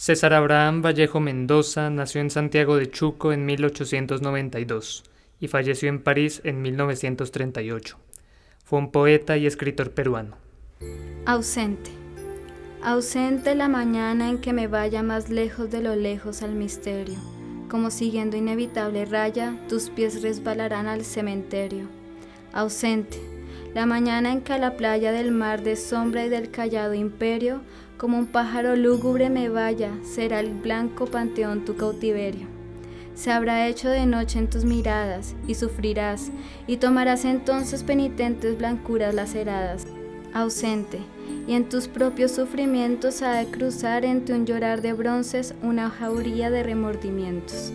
César Abraham Vallejo Mendoza nació en Santiago de Chuco en 1892 y falleció en París en 1938. Fue un poeta y escritor peruano. Ausente. Ausente la mañana en que me vaya más lejos de lo lejos al misterio. Como siguiendo inevitable raya, tus pies resbalarán al cementerio. Ausente. La mañana en que a la playa del mar de sombra y del callado imperio como un pájaro lúgubre me vaya, será el blanco panteón tu cautiverio. Se habrá hecho de noche en tus miradas, y sufrirás, y tomarás entonces penitentes blancuras laceradas, ausente, y en tus propios sufrimientos ha de cruzar entre un llorar de bronces una jauría de remordimientos.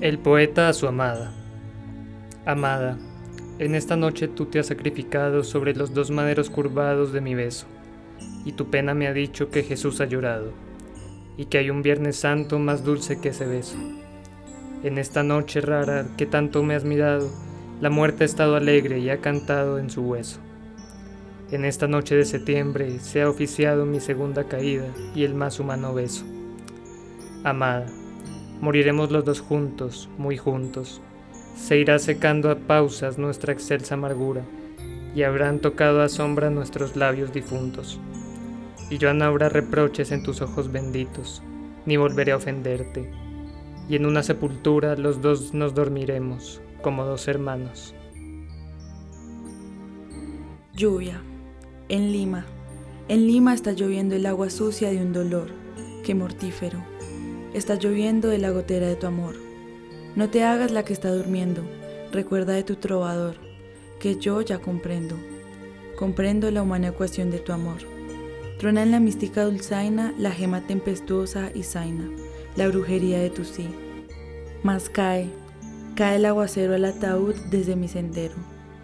El poeta a su amada. Amada, en esta noche tú te has sacrificado sobre los dos maderos curvados de mi beso y tu pena me ha dicho que Jesús ha llorado, y que hay un Viernes Santo más dulce que ese beso. En esta noche rara que tanto me has mirado, la muerte ha estado alegre y ha cantado en su hueso. En esta noche de septiembre se ha oficiado mi segunda caída y el más humano beso. Amada, moriremos los dos juntos, muy juntos. Se irá secando a pausas nuestra excelsa amargura y habrán tocado a sombra nuestros labios difuntos y ya no habrá reproches en tus ojos benditos, ni volveré a ofenderte, y en una sepultura los dos nos dormiremos como dos hermanos. Lluvia. En Lima. En Lima está lloviendo el agua sucia de un dolor, que mortífero. Está lloviendo de la gotera de tu amor. No te hagas la que está durmiendo, recuerda de tu trovador, que yo ya comprendo. Comprendo la humana ecuación de tu amor. Trona en la mística dulzaina la gema tempestuosa y zaina, la brujería de tu sí. Mas cae, cae el aguacero al ataúd desde mi sendero,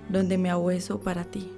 donde me ahueso para ti.